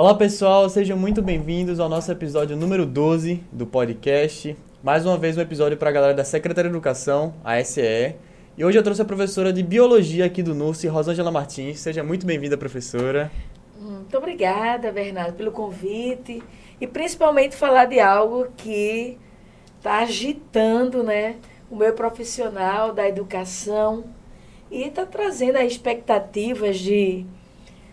Olá pessoal, sejam muito bem-vindos ao nosso episódio número 12 do podcast. Mais uma vez um episódio para a galera da Secretaria de Educação, a SEE. E hoje eu trouxe a professora de Biologia aqui do NURSE, Rosângela Martins. Seja muito bem-vinda, professora. Muito obrigada, Bernardo, pelo convite e principalmente falar de algo que está agitando né, o meu profissional da educação e está trazendo as expectativas de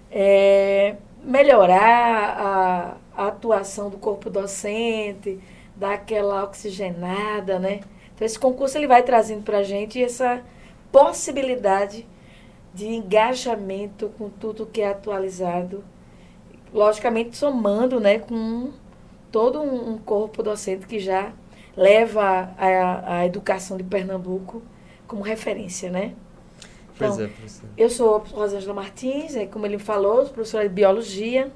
é, melhorar a, a, atuação do corpo docente, dar aquela oxigenada, né? Então esse concurso ele vai trazendo para a gente essa possibilidade de engajamento com tudo que é atualizado, logicamente somando, né, com todo um corpo docente que já leva a, a educação de Pernambuco como referência, né? Pois é, professor. Eu sou Rosângela Martins, é, como ele falou, professora de Biologia.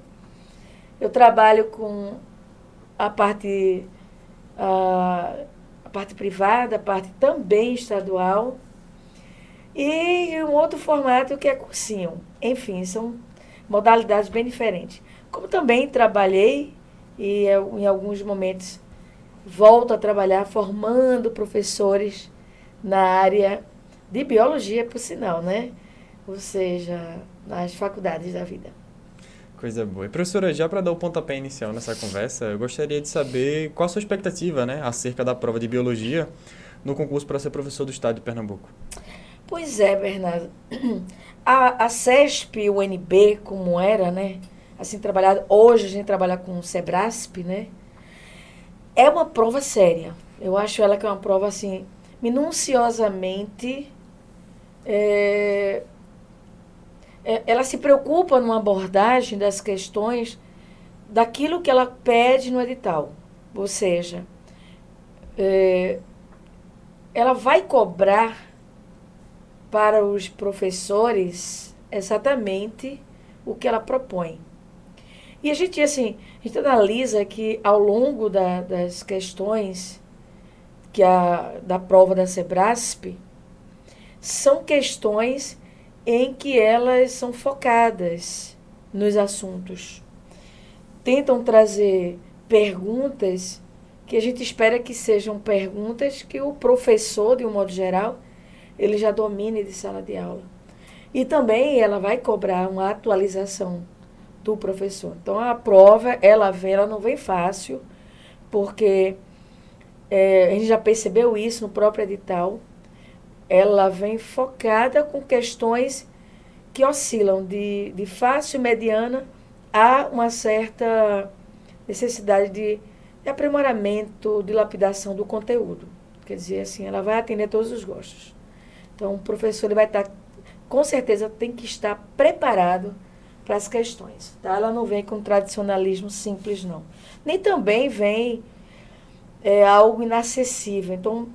Eu trabalho com a parte, a, a parte privada, a parte também estadual. E um outro formato que é cursinho. Enfim, são modalidades bem diferentes. Como também trabalhei, e em alguns momentos volto a trabalhar formando professores na área de biologia, por sinal, né? Ou seja, nas faculdades da vida. Coisa boa. E professora, já para dar o pontapé inicial nessa conversa, eu gostaria de saber qual a sua expectativa, né, acerca da prova de biologia no concurso para ser professor do estado de Pernambuco. Pois é, Bernardo. A, a CESP, o UNB, como era, né? Assim, trabalhado. Hoje a gente trabalha com o SEBRASP, né? É uma prova séria. Eu acho ela que é uma prova, assim, minuciosamente é, é, ela se preocupa numa abordagem das questões daquilo que ela pede no edital. Ou seja, é, ela vai cobrar para os professores exatamente o que ela propõe. E a gente, assim, a gente analisa que ao longo da, das questões que a, da prova da SEBRASP, são questões em que elas são focadas nos assuntos. Tentam trazer perguntas que a gente espera que sejam perguntas que o professor, de um modo geral, ele já domine de sala de aula. E também ela vai cobrar uma atualização do professor. Então a prova, ela vem, ela não vem fácil, porque é, a gente já percebeu isso no próprio edital ela vem focada com questões que oscilam de, de fácil e mediana a uma certa necessidade de, de aprimoramento, de lapidação do conteúdo. Quer dizer, assim, ela vai atender todos os gostos. Então, o professor ele vai estar, com certeza, tem que estar preparado para as questões. Tá? Ela não vem com tradicionalismo simples, não. Nem também vem é, algo inacessível. Então,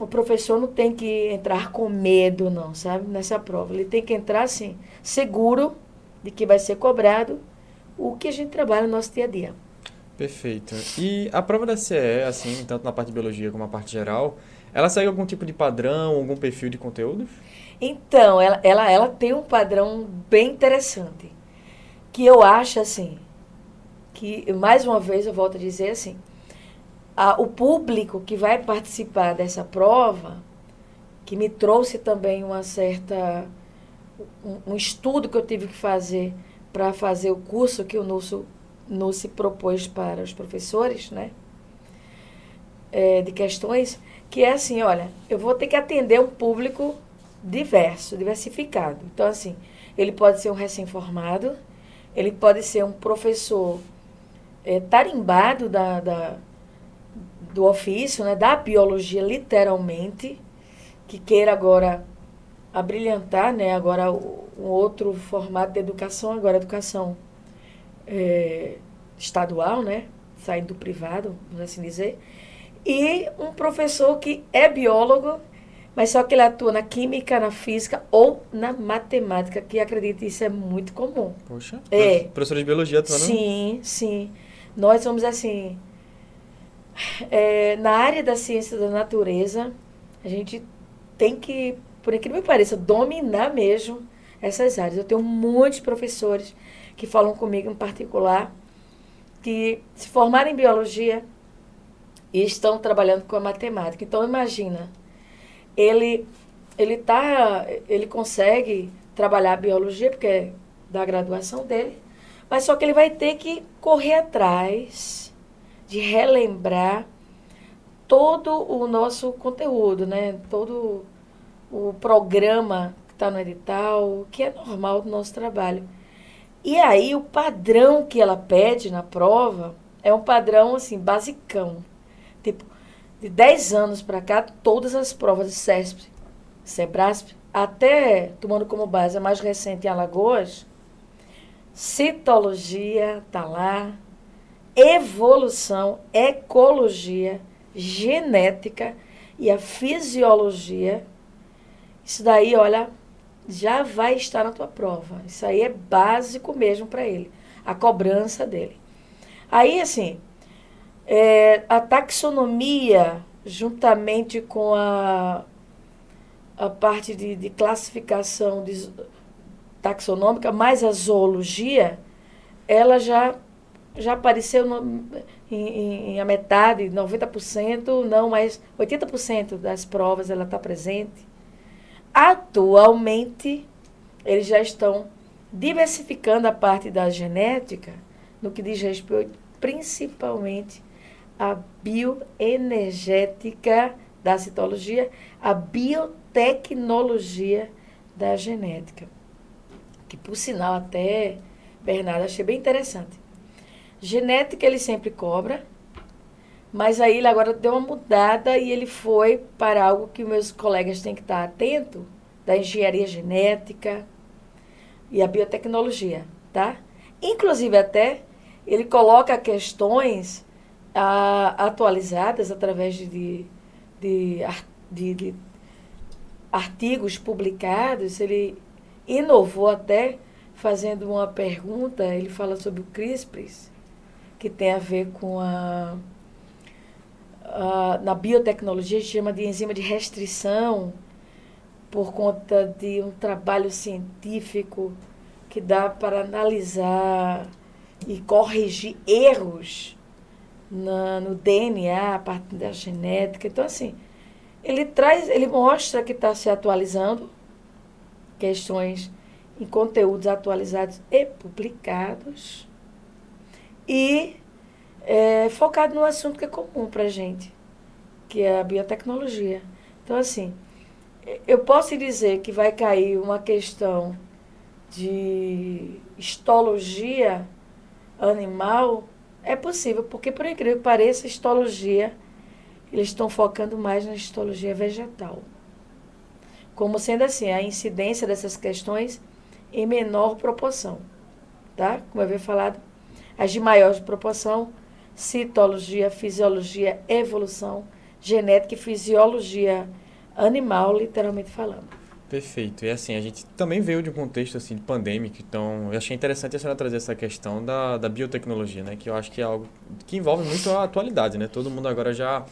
o professor não tem que entrar com medo, não, sabe? Nessa prova. Ele tem que entrar, assim, seguro de que vai ser cobrado o que a gente trabalha no nosso dia a dia. Perfeito. E a prova da CE, assim, tanto na parte de biologia como na parte geral, ela segue algum tipo de padrão, algum perfil de conteúdo? Então, ela, ela, ela tem um padrão bem interessante. Que eu acho, assim, que, mais uma vez, eu volto a dizer assim, a, o público que vai participar dessa prova, que me trouxe também uma certa. um, um estudo que eu tive que fazer para fazer o curso que o NUSO, NUSE propôs para os professores, né? É, de questões, que é assim, olha, eu vou ter que atender um público diverso, diversificado. Então, assim, ele pode ser um recém-formado, ele pode ser um professor é, tarimbado da, da do ofício, né, da biologia, literalmente, que queira agora abrilhantar, né, agora um outro formato de educação, agora educação é, estadual, né, saindo do privado, vamos assim dizer, e um professor que é biólogo, mas só que ele atua na química, na física ou na matemática, que acredito isso é muito comum. Poxa, é. professor de biologia atuando? Sim, sim. Nós somos assim, é, na área da ciência da natureza, a gente tem que, por incrível que pareça, dominar mesmo essas áreas. Eu tenho muitos professores que falam comigo em particular, que se formaram em biologia e estão trabalhando com a matemática. Então imagina, ele ele tá, ele consegue trabalhar a biologia porque é da graduação dele, mas só que ele vai ter que correr atrás de relembrar todo o nosso conteúdo, né? Todo o programa que está no edital, que é normal do nosso trabalho. E aí o padrão que ela pede na prova é um padrão assim basicão. Tipo, de 10 anos para cá, todas as provas de CESP, SEBRASP, até tomando como base a mais recente em Alagoas, citologia tá lá, evolução, ecologia, genética e a fisiologia. Isso daí, olha, já vai estar na tua prova. Isso aí é básico mesmo para ele, a cobrança dele. Aí, assim, é, a taxonomia, juntamente com a, a parte de, de classificação de, taxonômica, mais a zoologia, ela já, já apareceu no, em, em, a metade, 90%, não, mas 80% das provas ela está presente. Atualmente, eles já estão diversificando a parte da genética no que diz respeito principalmente à bioenergética da citologia, a biotecnologia da genética. Que, por sinal, até, Bernardo, achei bem interessante. Genética ele sempre cobra, mas aí ele agora deu uma mudada e ele foi para algo que meus colegas têm que estar atentos, da engenharia genética e a biotecnologia, tá? Inclusive até ele coloca questões ah, atualizadas através de, de, de, de, artigos publicados. Ele inovou até fazendo uma pergunta, ele fala sobre o CRISPR, que tem a ver com a Uh, na biotecnologia, a gente chama de enzima de restrição, por conta de um trabalho científico que dá para analisar e corrigir erros na, no DNA, a partir da genética. Então, assim, ele traz, ele mostra que está se atualizando questões em conteúdos atualizados e publicados e é, focado no assunto que é comum para gente, que é a biotecnologia. Então, assim, eu posso dizer que vai cair uma questão de histologia animal, é possível, porque por incrível que pareça, histologia, eles estão focando mais na histologia vegetal. Como sendo assim, a incidência dessas questões em menor proporção, tá? Como eu havia falado, as de maior proporção, citologia, fisiologia, evolução, genética e fisiologia animal, literalmente falando. Perfeito. E assim, a gente também veio de um contexto assim, pandêmico, então eu achei interessante a senhora trazer essa questão da, da biotecnologia, né? Que eu acho que é algo que envolve muito a atualidade, né? Todo mundo agora já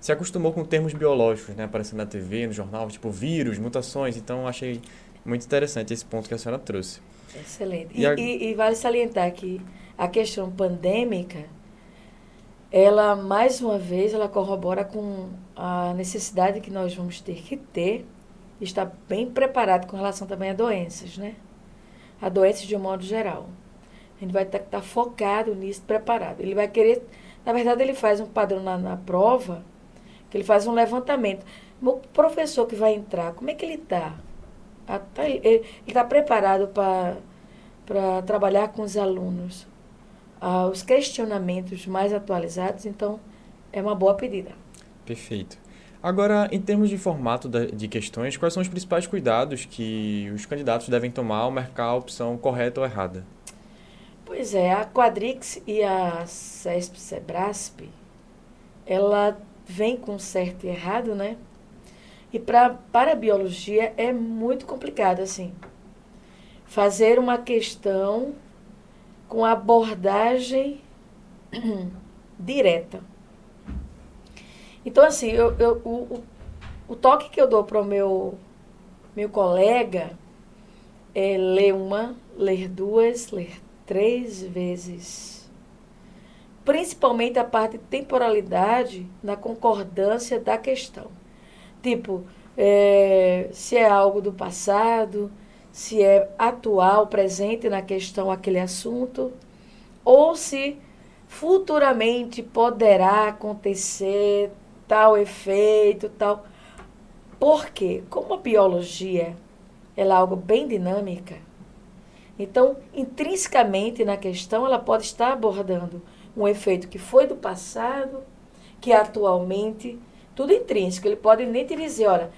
se acostumou com termos biológicos, né? Aparecendo na TV, no jornal, tipo vírus, mutações, então achei muito interessante esse ponto que a senhora trouxe. Excelente. E, e, a... e, e vale salientar que a questão pandêmica, ela, mais uma vez, ela corrobora com a necessidade que nós vamos ter que ter está bem preparado com relação também a doenças, né? A doenças de um modo geral. A gente vai estar tá, tá focado nisso, preparado. Ele vai querer, na verdade, ele faz um padrão na, na prova, que ele faz um levantamento. O professor que vai entrar, como é que ele está? Ah, tá, ele está preparado para trabalhar com os alunos ah, os questionamentos mais atualizados, então é uma boa pedida. Perfeito. Agora, em termos de formato de questões, quais são os principais cuidados que os candidatos devem tomar ao marcar a opção correta ou errada? Pois é, a Quadrix e a CESP-SEBRASP, ela vem com certo e errado, né? E pra, para a biologia é muito complicado, assim. Fazer uma questão com abordagem direta. Então, assim, eu, eu, o, o toque que eu dou para o meu, meu colega é ler uma, ler duas, ler três vezes. Principalmente a parte de temporalidade na concordância da questão. Tipo, é, se é algo do passado, se é atual, presente na questão aquele assunto, ou se futuramente poderá acontecer tal efeito, tal. Porque, como a biologia ela é algo bem dinâmica, então, intrinsecamente na questão, ela pode estar abordando um efeito que foi do passado, que atualmente, tudo intrínseco. Ele pode nem te dizer, olha,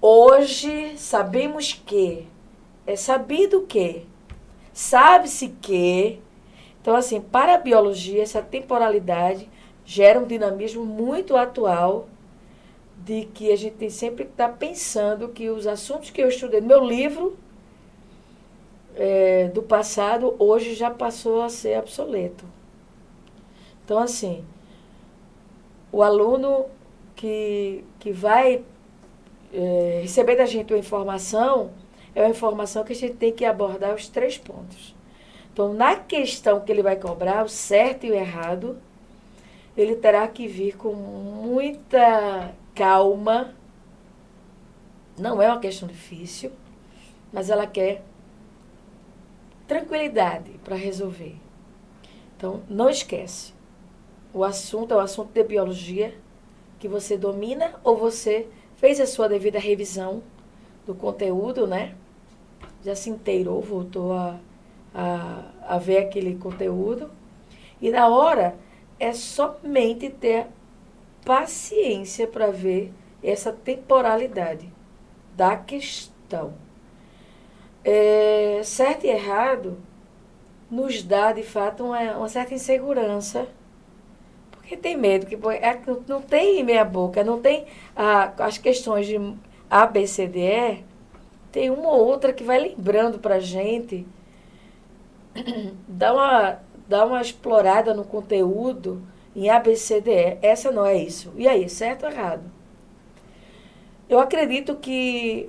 hoje sabemos que, é sabido que, sabe-se que. Então, assim, para a biologia, essa temporalidade gera um dinamismo muito atual de que a gente tem sempre que estar pensando que os assuntos que eu estudei no meu livro é, do passado hoje já passou a ser obsoleto. Então, assim, o aluno que, que vai é, receber da gente uma informação, é uma informação que a gente tem que abordar os três pontos. Então, na questão que ele vai cobrar, o certo e o errado, ele terá que vir com muita calma. Não é uma questão difícil, mas ela quer tranquilidade para resolver. Então, não esquece. O assunto é o assunto de biologia que você domina ou você fez a sua devida revisão do conteúdo, né? Já se inteirou, voltou a, a, a ver aquele conteúdo. E na hora é somente ter paciência para ver essa temporalidade da questão. É, certo e errado nos dá, de fato, uma, uma certa insegurança. Porque tem medo, que é, não tem meia boca, não tem a, as questões de A, B, C, D, E, tem uma ou outra que vai lembrando para a gente, dá uma dá uma explorada no conteúdo em ABCDE. Essa não é isso. E aí, certo ou errado? Eu acredito que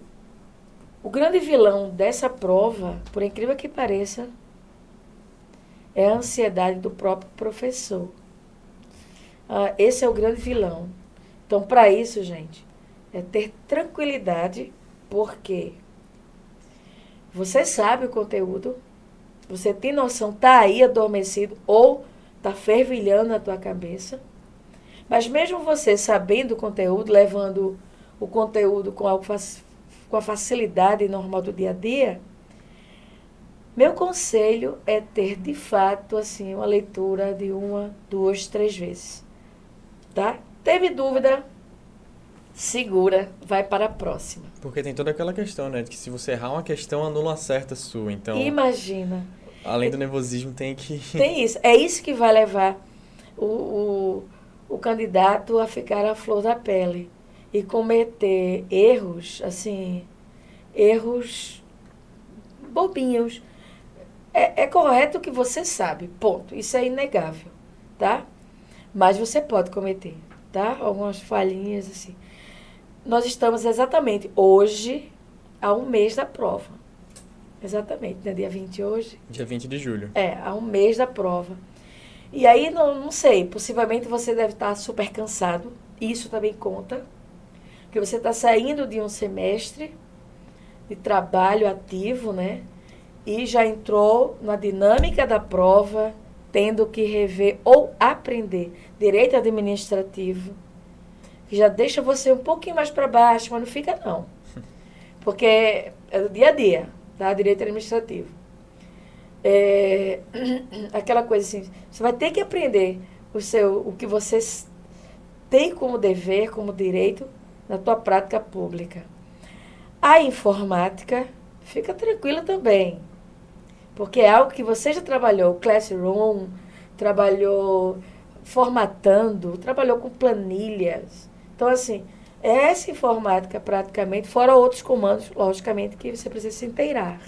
o grande vilão dessa prova, por incrível que pareça, é a ansiedade do próprio professor. Ah, esse é o grande vilão. Então, para isso, gente, é ter tranquilidade, porque você sabe o conteúdo, você tem noção, tá aí adormecido ou tá fervilhando na tua cabeça. Mas mesmo você sabendo o conteúdo, levando o conteúdo com, algo, com a facilidade normal do dia a dia, meu conselho é ter de fato assim uma leitura de uma, duas, três vezes. Tá? Teve dúvida? Segura, vai para a próxima. Porque tem toda aquela questão, né? De que se você errar uma questão, anula uma certa sua. Então. Imagina. Além do nervosismo, tem que. Tem isso. É isso que vai levar o, o, o candidato a ficar à flor da pele e cometer erros, assim, erros bobinhos. É, é correto que você sabe, ponto. Isso é inegável, tá? Mas você pode cometer, tá? Algumas falhinhas, assim. Nós estamos exatamente hoje a um mês da prova. Exatamente, né? Dia 20 hoje. Dia 20 de julho. É, há um mês da prova. E aí, não, não sei, possivelmente você deve estar super cansado. Isso também conta. Porque você está saindo de um semestre de trabalho ativo, né? E já entrou na dinâmica da prova, tendo que rever ou aprender direito administrativo, que já deixa você um pouquinho mais para baixo, mas não fica não. Porque é do dia a dia tá? Direito administrativo. É, aquela coisa assim, você vai ter que aprender o, seu, o que você tem como dever, como direito, na tua prática pública. A informática, fica tranquila também, porque é algo que você já trabalhou, Classroom, trabalhou formatando, trabalhou com planilhas. Então, assim, essa informática, praticamente, fora outros comandos, logicamente, que você precisa se inteirar.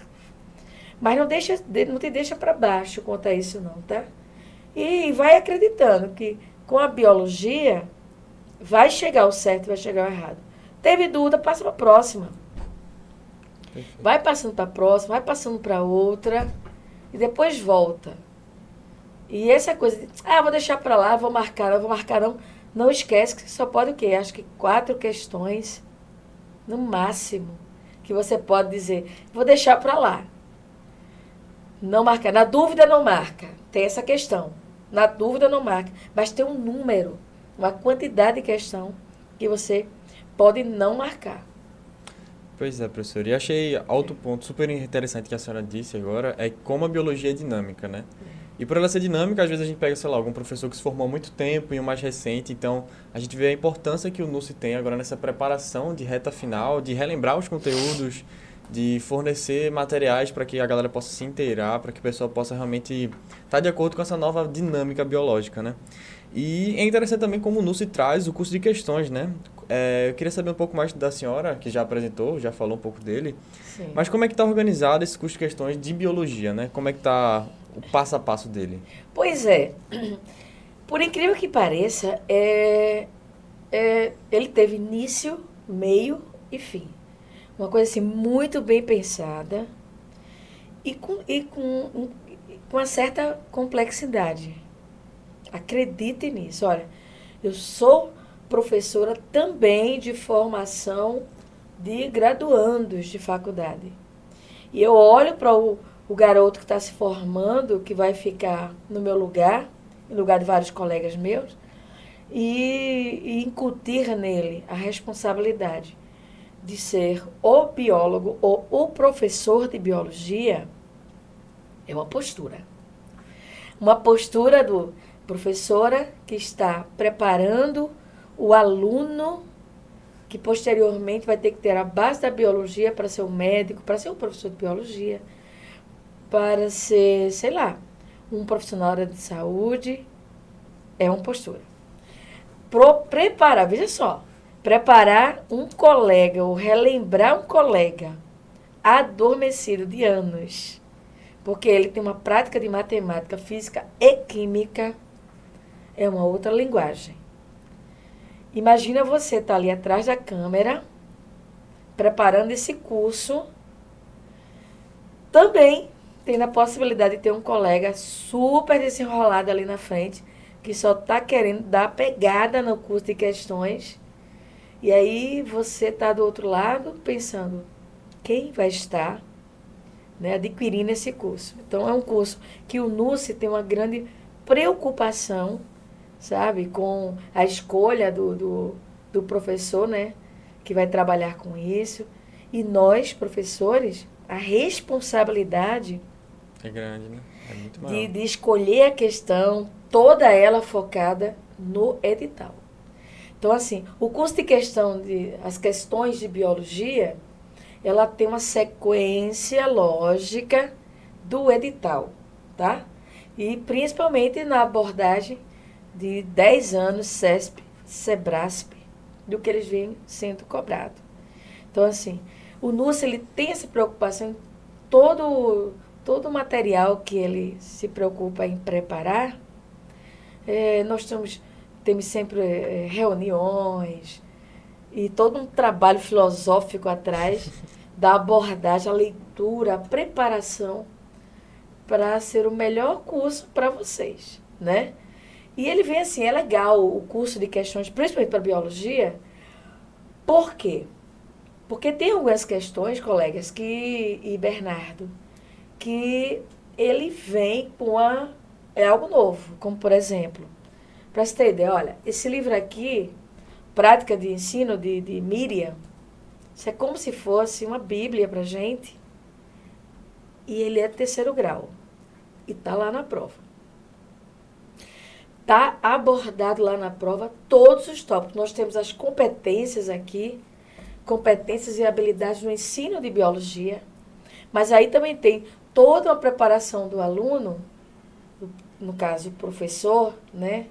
Mas não, deixa, não te deixa para baixo quanto a isso, não, tá? E vai acreditando que com a biologia vai chegar o certo, vai chegar o errado. Teve dúvida, passa para a próxima. Vai passando para a próxima, vai passando para outra, e depois volta. E essa coisa de, ah, vou deixar para lá, vou marcar, vou marcar não. Não esquece que só pode o quê? Acho que quatro questões, no máximo, que você pode dizer, vou deixar para lá. Não marcar. Na dúvida, não marca. Tem essa questão. Na dúvida, não marca. Mas tem um número, uma quantidade de questão que você pode não marcar. Pois é, professor. E achei outro ponto super interessante que a senhora disse agora, é como a biologia é dinâmica, né? E por ela ser dinâmica, às vezes a gente pega, sei lá, algum professor que se formou há muito tempo e um mais recente, então a gente vê a importância que o NUSE tem agora nessa preparação de reta final, de relembrar os conteúdos, de fornecer materiais para que a galera possa se inteirar, para que o pessoal possa realmente estar tá de acordo com essa nova dinâmica biológica, né? E é interessante também como o NUSE traz o curso de questões, né? É, eu queria saber um pouco mais da senhora, que já apresentou, já falou um pouco dele. Sim. Mas como é que está organizado esse curso de questões de biologia, né? Como é que está o passo a passo dele? Pois é. Por incrível que pareça, é, é, ele teve início, meio e fim. Uma coisa assim muito bem pensada e com, e com, com uma certa complexidade. Acredite nisso. Olha, eu sou professora também de formação de graduandos de faculdade. E eu olho para o o garoto que está se formando, que vai ficar no meu lugar, em lugar de vários colegas meus, e, e incutir nele a responsabilidade de ser o biólogo ou o professor de biologia é uma postura. Uma postura do professora que está preparando o aluno que posteriormente vai ter que ter a base da biologia para ser um médico, para ser um professor de biologia, para ser, sei lá, um profissional de saúde, é uma postura. Pro, preparar, veja só, preparar um colega ou relembrar um colega adormecido de anos, porque ele tem uma prática de matemática, física e química, é uma outra linguagem. Imagina você estar tá ali atrás da câmera, preparando esse curso, também tendo a possibilidade de ter um colega super desenrolado ali na frente, que só está querendo dar pegada no curso de questões. E aí você está do outro lado pensando, quem vai estar né, adquirindo esse curso? Então é um curso que o NUSE tem uma grande preocupação, sabe, com a escolha do, do, do professor, né, que vai trabalhar com isso. E nós, professores, a responsabilidade é grande, né? É muito maior. De, de escolher a questão, toda ela focada no edital. Então, assim, o curso de questão de as questões de biologia, ela tem uma sequência lógica do edital, tá? E principalmente na abordagem de 10 anos CESP, SEBRASP, do que eles vêm sendo cobrado. Então, assim, o NUS ele tem essa preocupação em todo todo o material que ele se preocupa em preparar, é, nós temos, temos sempre é, reuniões e todo um trabalho filosófico atrás da abordagem, a leitura, a preparação para ser o melhor curso para vocês, né? E ele vem assim, é legal o curso de questões, principalmente para biologia, por quê? Porque tem algumas questões, colegas, que, e Bernardo, que ele vem com a, é algo novo, como por exemplo, para você ter ideia, olha, esse livro aqui, Prática de Ensino de, de Miriam, isso é como se fosse uma Bíblia para gente, e ele é terceiro grau, e está lá na prova. Está abordado lá na prova todos os tópicos. Nós temos as competências aqui, competências e habilidades no ensino de biologia, mas aí também tem toda a preparação do aluno, no caso o professor, né?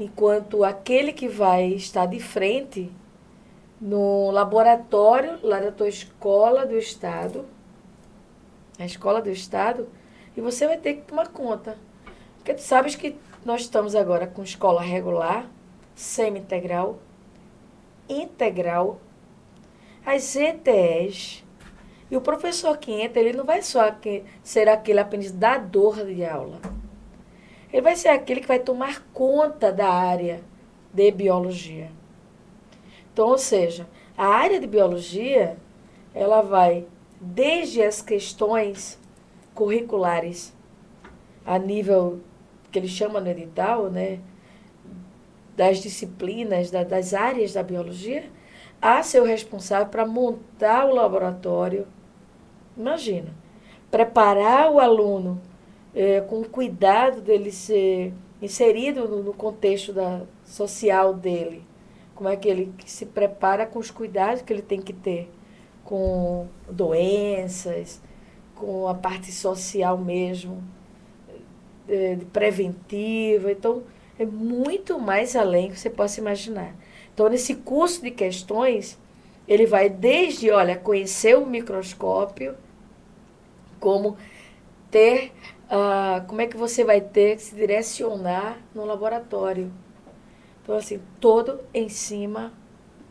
Enquanto aquele que vai estar de frente no laboratório lá da tua escola do estado, a escola do estado, e você vai ter que tomar conta. Porque tu sabes que nós estamos agora com escola regular, semi-integral, integral, as ETEs, E o professor que entra, ele não vai só ser aquele apenas dador de aula. Ele vai ser aquele que vai tomar conta da área de biologia. Então, ou seja, a área de biologia, ela vai desde as questões curriculares a nível que ele chama no edital, né, das disciplinas, da, das áreas da biologia, a ser o responsável para montar o laboratório. Imagina, preparar o aluno é, com cuidado dele ser inserido no, no contexto da, social dele. Como é que ele se prepara com os cuidados que ele tem que ter com doenças, com a parte social mesmo, de preventiva. Então, é muito mais além que você possa imaginar. Então, nesse curso de questões, ele vai desde, olha, conhecer o microscópio, como ter, uh, como é que você vai ter que se direcionar no laboratório. Então, assim, todo em cima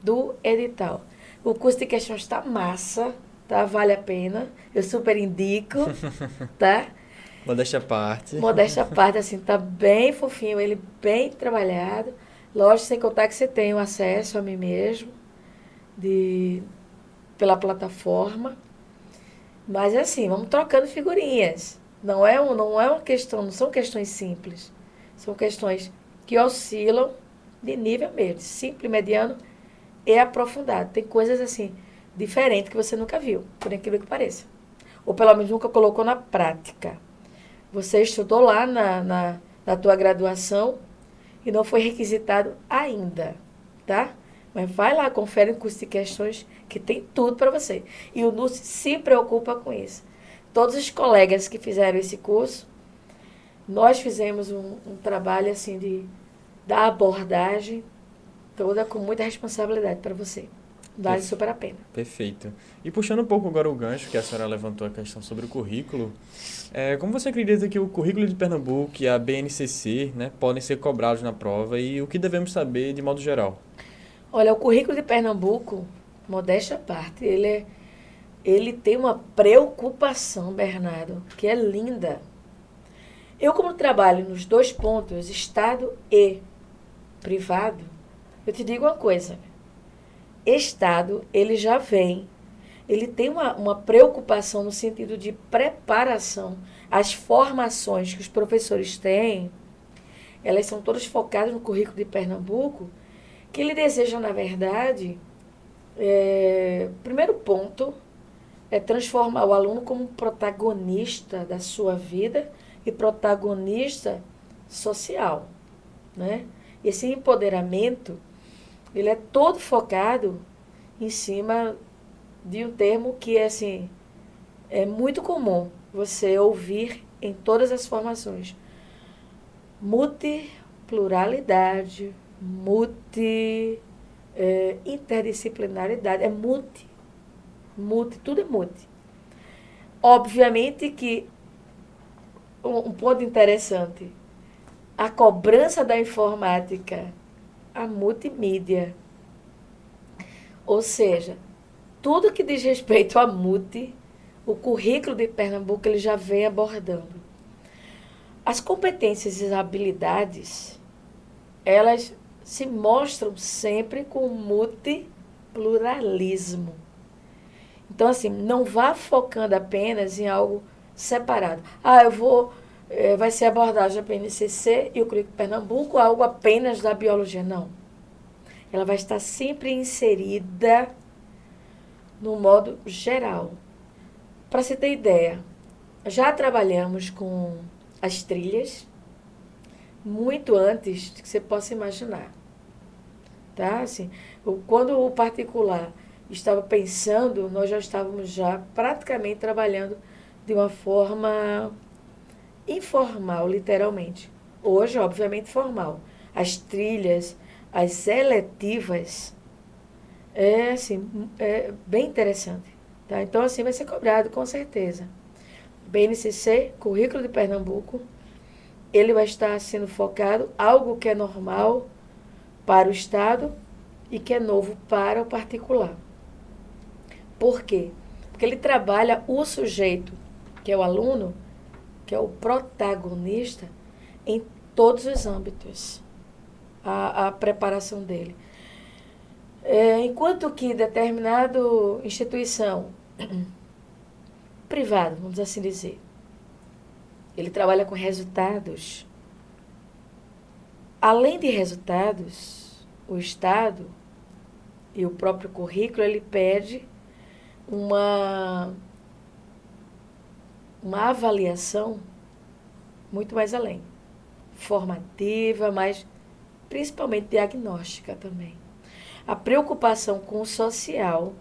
do edital. O curso de questões está massa, tá? Vale a pena. Eu super indico, tá? Modéstia à parte. Modéstia à parte, assim, tá bem fofinho, ele bem trabalhado. Lógico, sem contar que você tem o acesso a mim mesmo, de, pela plataforma. Mas assim, vamos trocando figurinhas. Não é, um, não é uma questão, não são questões simples. São questões que oscilam de nível mesmo, simples, mediano e aprofundado. Tem coisas assim, diferentes que você nunca viu, por aquilo que pareça. Ou pelo menos nunca colocou na prática. Você estudou lá na, na, na tua graduação e não foi requisitado ainda, tá? Mas vai lá, confere o curso de questões que tem tudo para você. E o NUS se preocupa com isso. Todos os colegas que fizeram esse curso, nós fizemos um, um trabalho assim de da abordagem toda com muita responsabilidade para você. Vale super a pena. Perfeito. E puxando um pouco agora o gancho, que a senhora levantou a questão sobre o currículo, é, como você acredita que o currículo de Pernambuco e a BNCC né, podem ser cobrados na prova e o que devemos saber de modo geral? Olha, o currículo de Pernambuco, modéstia à parte, ele, é, ele tem uma preocupação, Bernardo, que é linda. Eu, como trabalho nos dois pontos, Estado e privado, eu te digo uma coisa. Estado, ele já vem, ele tem uma, uma preocupação no sentido de preparação. As formações que os professores têm, elas são todas focadas no currículo de Pernambuco, que ele deseja, na verdade, é, primeiro ponto é transformar o aluno como protagonista da sua vida e protagonista social, né? Esse empoderamento, ele é todo focado em cima de um termo que é assim, é muito comum você ouvir em todas as formações. Multipluralidade, multi é, interdisciplinaridade, é multi, multi, tudo é multi. Obviamente que um, um ponto interessante, a cobrança da informática, a multimídia. Ou seja, tudo que diz respeito a multi, o currículo de Pernambuco ele já vem abordando. As competências e habilidades, elas se mostram sempre com multipluralismo. Então, assim, não vá focando apenas em algo separado. Ah, eu vou é, vai ser abordagem da PNCC e o Currículo Pernambuco, algo apenas da biologia. Não. Ela vai estar sempre inserida no modo geral. Para você ter ideia, já trabalhamos com as trilhas muito antes que você possa imaginar. Tá? Assim, quando o particular estava pensando, nós já estávamos já praticamente trabalhando de uma forma informal, literalmente. Hoje, obviamente, formal. As trilhas, as seletivas, é assim, é bem interessante. Tá? Então, assim, vai ser cobrado, com certeza. BNCC, Currículo de Pernambuco, ele vai estar sendo focado algo que é normal para o Estado e que é novo para o particular. Por quê? Porque ele trabalha o sujeito, que é o aluno, que é o protagonista, em todos os âmbitos, a, a preparação dele. É, enquanto que determinada instituição privada, vamos assim dizer, ele trabalha com resultados. Além de resultados, o Estado e o próprio currículo ele pede uma uma avaliação muito mais além, formativa, mas principalmente diagnóstica também. A preocupação com o social,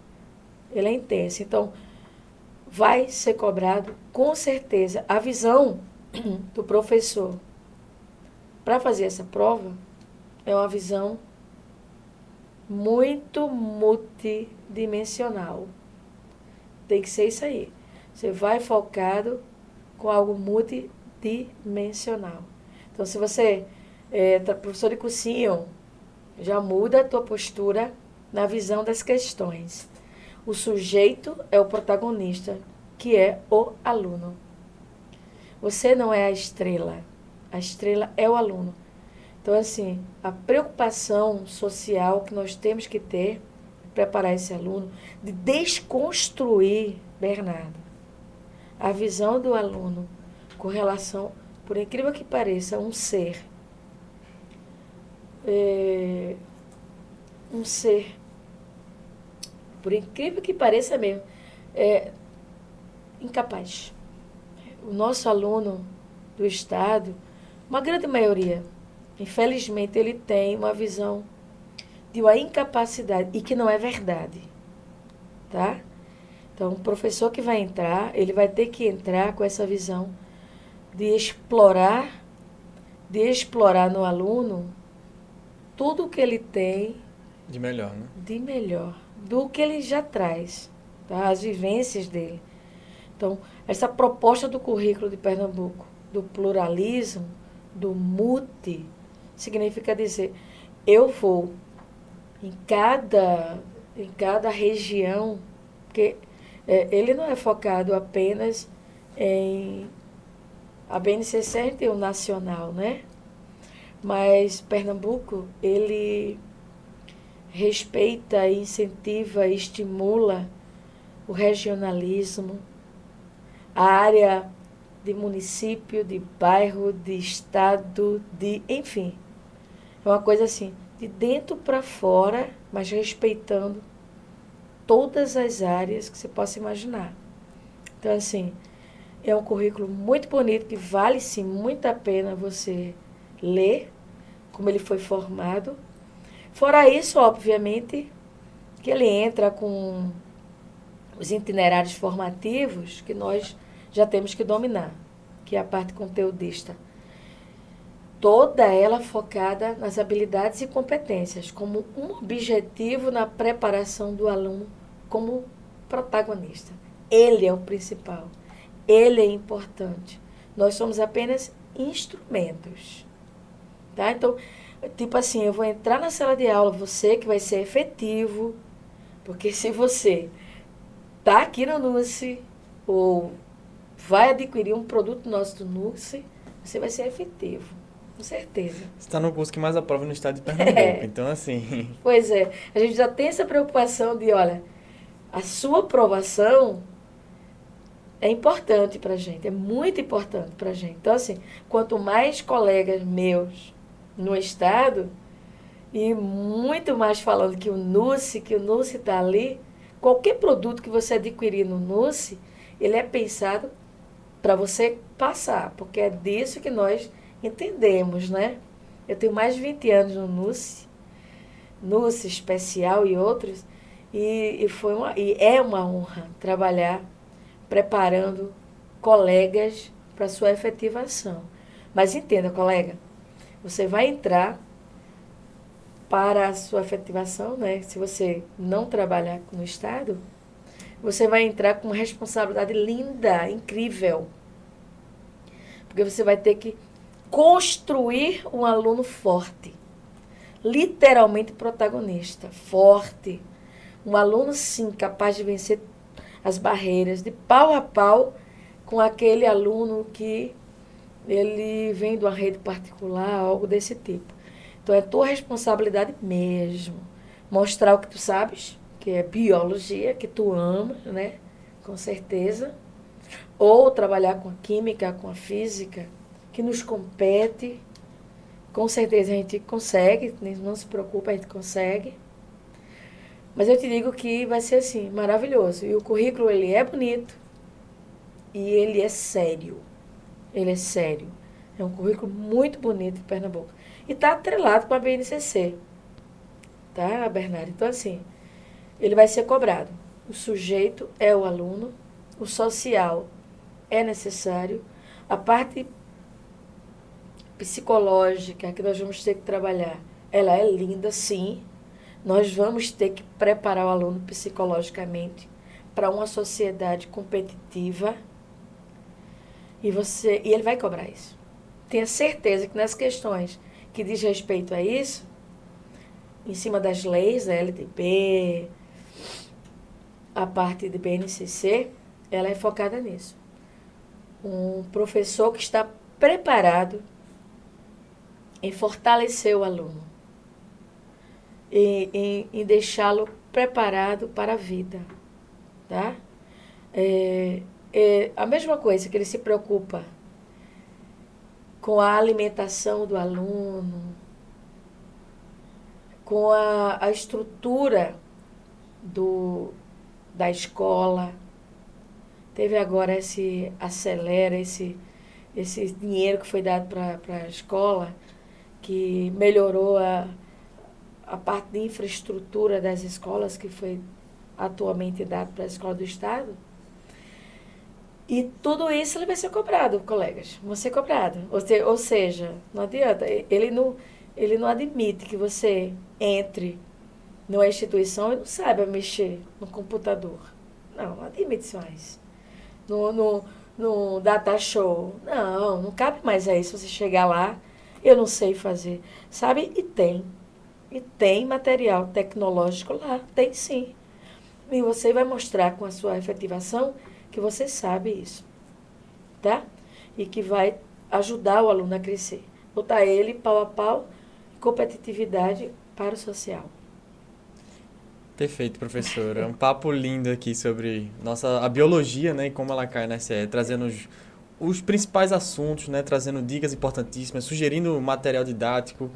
ela é intensa. Então, vai ser cobrado com certeza a visão do professor para fazer essa prova é uma visão muito multidimensional. Tem que ser isso aí. Você vai focado com algo multidimensional. Então, se você é professor de cursinho, já muda a tua postura na visão das questões. O sujeito é o protagonista, que é o aluno. Você não é a estrela. A estrela é o aluno. Então, assim, a preocupação social que nós temos que ter, preparar esse aluno, de desconstruir, Bernardo, a visão do aluno com relação, por incrível que pareça, um ser. É, um ser, por incrível que pareça mesmo, é, incapaz. O nosso aluno do Estado, uma grande maioria, infelizmente, ele tem uma visão de uma incapacidade e que não é verdade, tá? Então, o professor que vai entrar, ele vai ter que entrar com essa visão de explorar, de explorar no aluno tudo o que ele tem de melhor, né? De melhor, do que ele já traz, tá? As vivências dele. Então, essa proposta do currículo de Pernambuco, do pluralismo, do multi, significa dizer, eu vou em cada, em cada região, porque é, ele não é focado apenas em. A BNCC tem o nacional, né? Mas Pernambuco, ele respeita, incentiva, estimula o regionalismo, a área de município, de bairro, de estado, de, enfim. É uma coisa assim, de dentro para fora, mas respeitando todas as áreas que você possa imaginar. Então, assim, é um currículo muito bonito que vale sim muito a pena você ler como ele foi formado. Fora isso, obviamente, que ele entra com os itinerários formativos que nós já temos que dominar, que é a parte conteudista. Toda ela focada nas habilidades e competências, como um objetivo na preparação do aluno como protagonista. Ele é o principal. Ele é importante. Nós somos apenas instrumentos. Tá? Então, tipo assim, eu vou entrar na sala de aula, você que vai ser efetivo, porque se você tá aqui no NUSE ou vai adquirir um produto nosso do NUSE, você vai ser efetivo. Com certeza. Você está no curso que mais aprova no estado de Pernambuco, é. então assim. Pois é, a gente já tem essa preocupação de, olha, a sua aprovação é importante para gente, é muito importante para gente. Então, assim, quanto mais colegas meus no Estado, e muito mais falando que o NUSE, que o NUSE está ali, qualquer produto que você adquirir no NUSE, ele é pensado para você passar, porque é disso que nós entendemos, né? Eu tenho mais de 20 anos no NUSE, NUSE especial e outros, e, e, foi uma, e é uma honra trabalhar preparando colegas para sua efetivação. Mas entenda, colega, você vai entrar para a sua efetivação, né? Se você não trabalhar no Estado, você vai entrar com uma responsabilidade linda, incrível. Porque você vai ter que construir um aluno forte. Literalmente protagonista, forte. Um aluno, sim, capaz de vencer as barreiras, de pau a pau com aquele aluno que ele vem de uma rede particular, algo desse tipo. Então é tua responsabilidade mesmo mostrar o que tu sabes, que é biologia, que tu ama, né? Com certeza. Ou trabalhar com a química, com a física, que nos compete. Com certeza a gente consegue, não se preocupa, a gente consegue. Mas eu te digo que vai ser assim, maravilhoso. E o currículo ele é bonito e ele é sério. Ele é sério. É um currículo muito bonito de Pernambuco. E está atrelado com a BNCC. Tá, Bernardo? Então, assim, ele vai ser cobrado. O sujeito é o aluno, o social é necessário, a parte psicológica que nós vamos ter que trabalhar, ela é linda, sim. Nós vamos ter que preparar o aluno psicologicamente para uma sociedade competitiva e você e ele vai cobrar isso. Tenha certeza que nas questões que diz respeito a isso, em cima das leis, a LDB, a parte de BNCC, ela é focada nisso. Um professor que está preparado em fortalecer o aluno, em, em, em deixá-lo preparado para a vida, tá? É, é a mesma coisa que ele se preocupa com a alimentação do aluno, com a, a estrutura do, da escola. Teve agora esse acelera, esse, esse dinheiro que foi dado para a escola, que melhorou a, a parte de infraestrutura das escolas, que foi atualmente dado para a escola do Estado. E tudo isso ele vai ser cobrado, colegas. Vai ser cobrado. Ou, ou seja, não adianta. Ele não, ele não admite que você entre numa instituição e não saiba mexer no computador. Não, não admite mais. No, no, no data show. Não, não cabe mais a isso. Você chegar lá, eu não sei fazer. Sabe? E tem. E tem material tecnológico lá. Tem sim. E você vai mostrar com a sua efetivação que você sabe isso, tá? E que vai ajudar o aluno a crescer. Botar ele pau a pau, competitividade para o social. Perfeito, professora. Um papo lindo aqui sobre nossa a biologia, né, e como ela cai na SE, trazendo os, principais assuntos, né, trazendo dicas importantíssimas, sugerindo material didático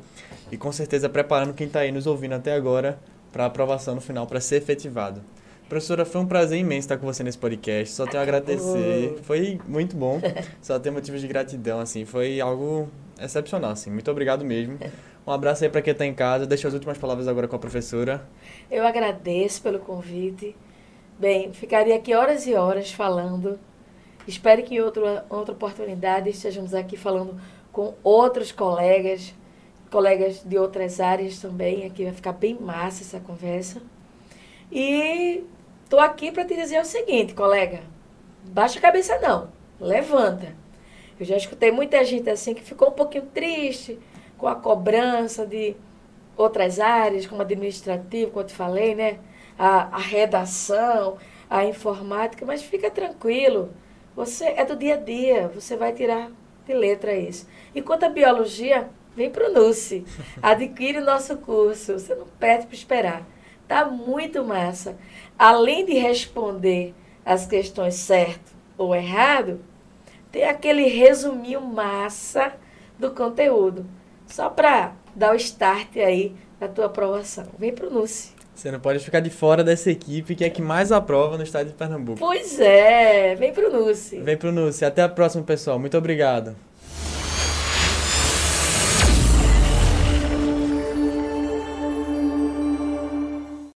e com certeza preparando quem está aí nos ouvindo até agora para a aprovação no final para ser efetivado. Professora, foi um prazer imenso estar com você nesse podcast. Só tenho a agradecer. Foi muito bom. Só tenho motivos de gratidão, assim. Foi algo excepcional, assim. Muito obrigado mesmo. Um abraço aí para quem está em casa. Deixa as últimas palavras agora com a professora. Eu agradeço pelo convite. Bem, ficaria aqui horas e horas falando. Espero que em outra, outra oportunidade estejamos aqui falando com outros colegas, colegas de outras áreas também. Aqui vai ficar bem massa essa conversa. E Tô aqui para te dizer o seguinte, colega. Baixa a cabeça não. Levanta. Eu já escutei muita gente assim que ficou um pouquinho triste com a cobrança de outras áreas, como administrativo, como eu te falei, né? A, a redação, a informática, mas fica tranquilo. Você é do dia a dia, você vai tirar de letra isso. Enquanto a biologia, vem para o NUSE. Adquire o nosso curso. Você não perde para esperar. Tá muito massa além de responder as questões certo ou errado, tem aquele resuminho massa do conteúdo. Só para dar o start aí da tua aprovação. Vem pro NUSE. Você não pode ficar de fora dessa equipe que é que mais aprova no estado de Pernambuco. Pois é, vem pro NUSE. Vem pro NUSE. Até a próxima, pessoal. Muito obrigado.